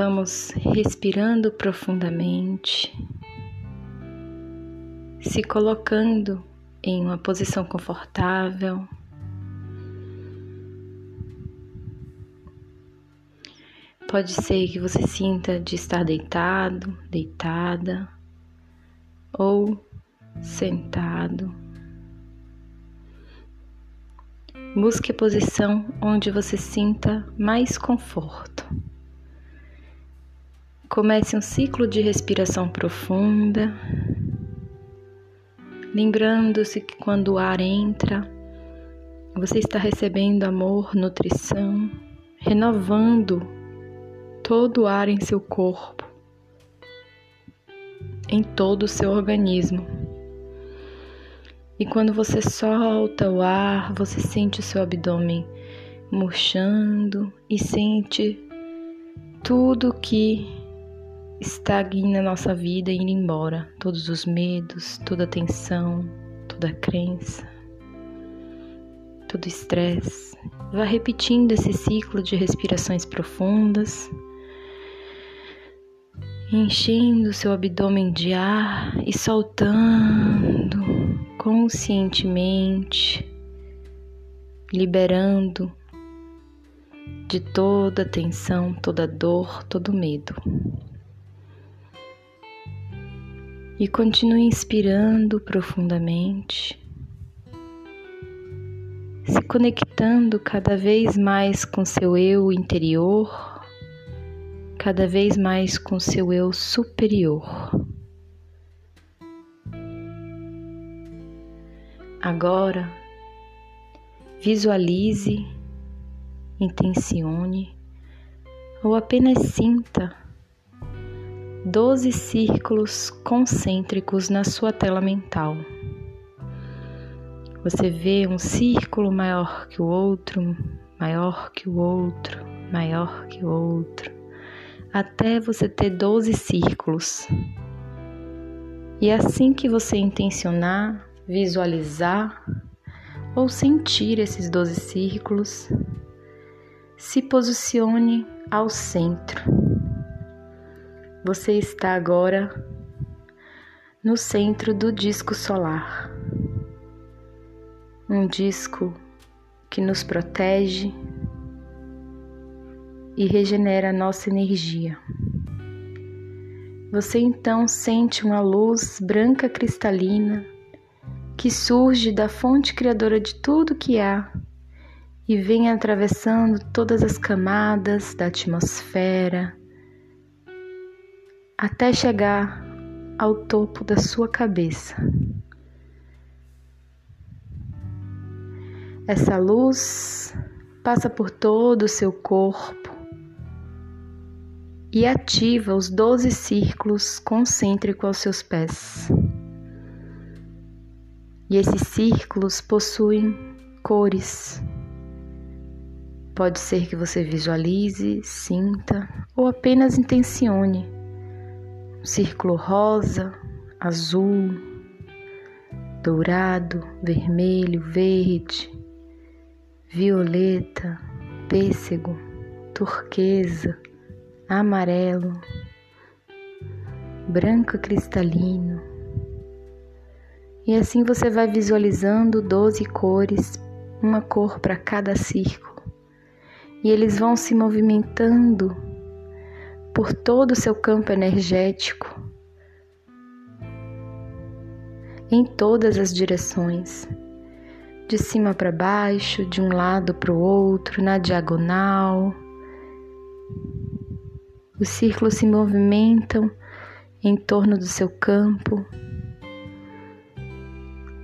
Vamos respirando profundamente, se colocando em uma posição confortável. Pode ser que você sinta de estar deitado, deitada ou sentado. Busque a posição onde você sinta mais conforto. Comece um ciclo de respiração profunda, lembrando-se que quando o ar entra, você está recebendo amor, nutrição, renovando todo o ar em seu corpo, em todo o seu organismo. E quando você solta o ar, você sente o seu abdômen murchando e sente tudo que estagne na nossa vida indo embora, todos os medos, toda a tensão, toda crença, todo o estresse. Vá repetindo esse ciclo de respirações profundas enchendo seu abdômen de ar e soltando conscientemente, liberando de toda tensão, toda dor, todo medo. E continue inspirando profundamente, se conectando cada vez mais com seu eu interior cada vez mais com seu eu superior. Agora, visualize, intencione ou apenas sinta doze círculos concêntricos na sua tela mental. Você vê um círculo maior que o outro, maior que o outro, maior que o outro até você ter 12 círculos. E assim que você intencionar, visualizar ou sentir esses 12 círculos, se posicione ao centro. Você está agora no centro do disco solar. Um disco que nos protege, e regenera nossa energia. Você então sente uma luz branca cristalina que surge da fonte criadora de tudo que há e vem atravessando todas as camadas da atmosfera até chegar ao topo da sua cabeça. Essa luz passa por todo o seu corpo, e ativa os doze círculos concêntricos aos seus pés. E esses círculos possuem cores. Pode ser que você visualize, sinta ou apenas intencione círculo rosa, azul, dourado, vermelho, verde, violeta, pêssego, turquesa, amarelo, branco cristalino. E assim você vai visualizando 12 cores, uma cor para cada círculo. E eles vão se movimentando por todo o seu campo energético, em todas as direções, de cima para baixo, de um lado para o outro, na diagonal. Os círculos se movimentam em torno do seu campo,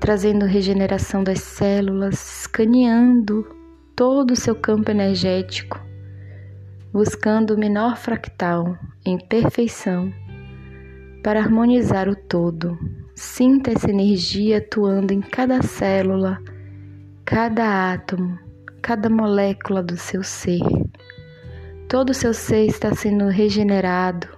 trazendo regeneração das células, escaneando todo o seu campo energético, buscando o menor fractal em perfeição para harmonizar o todo. Sinta essa energia atuando em cada célula, cada átomo, cada molécula do seu ser. Todo o seu ser está sendo regenerado.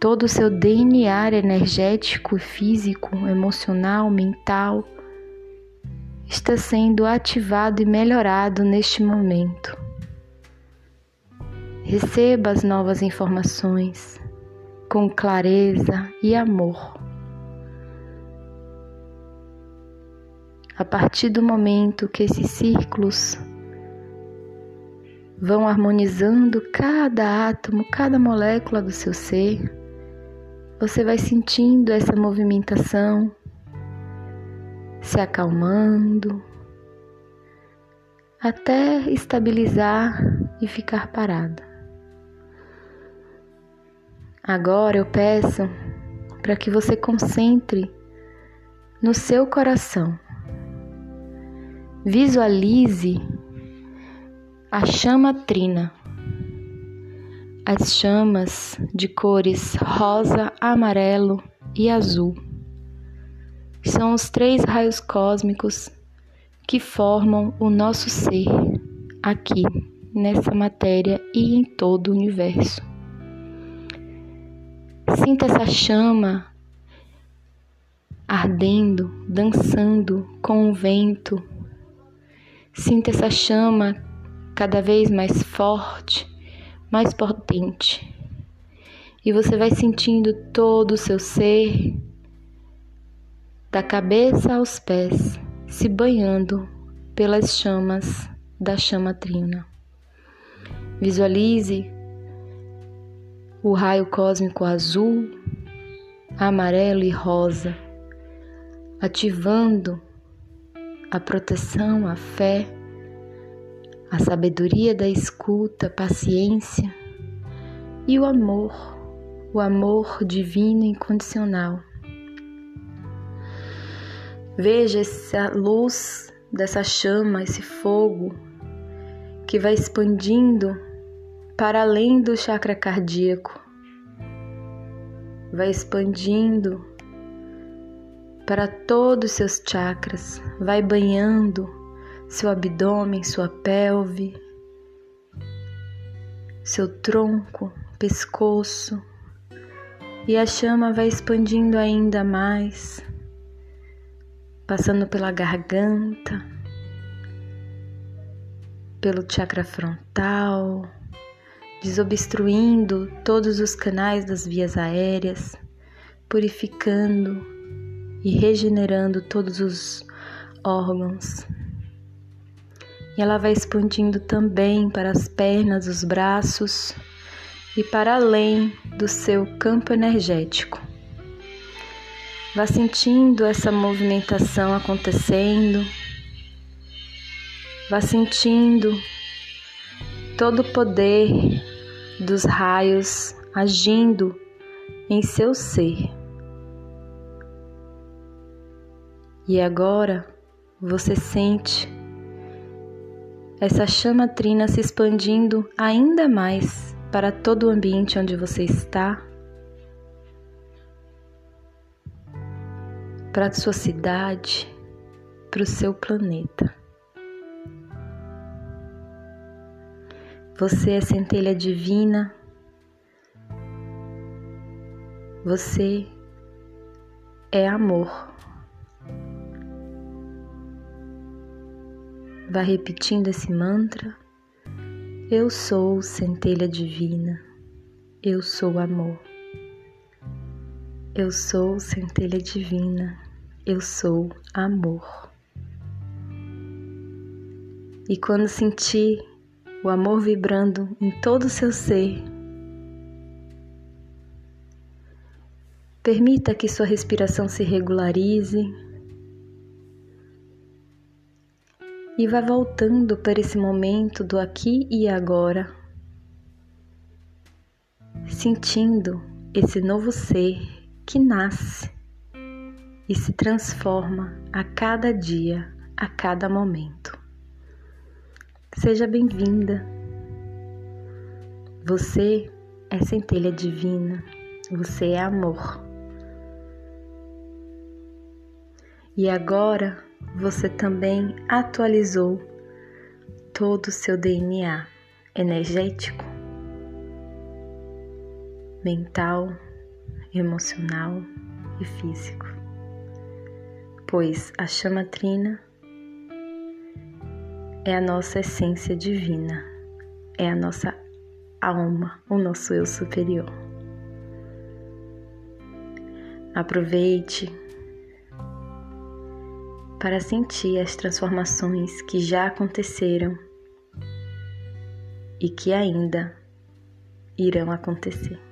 Todo o seu DNA energético, físico, emocional, mental está sendo ativado e melhorado neste momento. Receba as novas informações com clareza e amor. A partir do momento que esses círculos vão harmonizando cada átomo, cada molécula do seu ser, você vai sentindo essa movimentação se acalmando até estabilizar e ficar parado. Agora eu peço para que você concentre no seu coração. Visualize a chama trina as chamas de cores rosa, amarelo e azul. São os três raios cósmicos que formam o nosso ser aqui, nessa matéria e em todo o universo. Sinta essa chama ardendo, dançando com o vento. Sinta essa chama cada vez mais forte mais potente. E você vai sentindo todo o seu ser, da cabeça aos pés, se banhando pelas chamas da chama trina. Visualize o raio cósmico azul, amarelo e rosa, ativando a proteção, a fé a sabedoria da escuta, paciência e o amor, o amor divino incondicional. Veja essa luz dessa chama, esse fogo que vai expandindo para além do chakra cardíaco, vai expandindo para todos os seus chakras, vai banhando seu abdômen, sua pelve, seu tronco, pescoço, e a chama vai expandindo ainda mais, passando pela garganta, pelo chakra frontal, desobstruindo todos os canais das vias aéreas, purificando e regenerando todos os órgãos e ela vai expandindo também para as pernas, os braços e para além do seu campo energético. Vá sentindo essa movimentação acontecendo, vá sentindo todo o poder dos raios agindo em seu ser. E agora você sente essa chama trina se expandindo ainda mais para todo o ambiente onde você está, para a sua cidade, para o seu planeta. Você é centelha divina. Você é amor. Vá repetindo esse mantra. Eu sou centelha divina. Eu sou amor. Eu sou centelha divina. Eu sou amor. E quando sentir o amor vibrando em todo o seu ser, permita que sua respiração se regularize e vá voltando para esse momento do aqui e agora, sentindo esse novo ser que nasce e se transforma a cada dia, a cada momento. Seja bem-vinda. Você é centelha divina, você é amor. E agora você também atualizou todo o seu DNA energético, mental, emocional e físico. Pois a chama trina é a nossa essência divina, é a nossa alma, o nosso eu superior. Aproveite para sentir as transformações que já aconteceram e que ainda irão acontecer.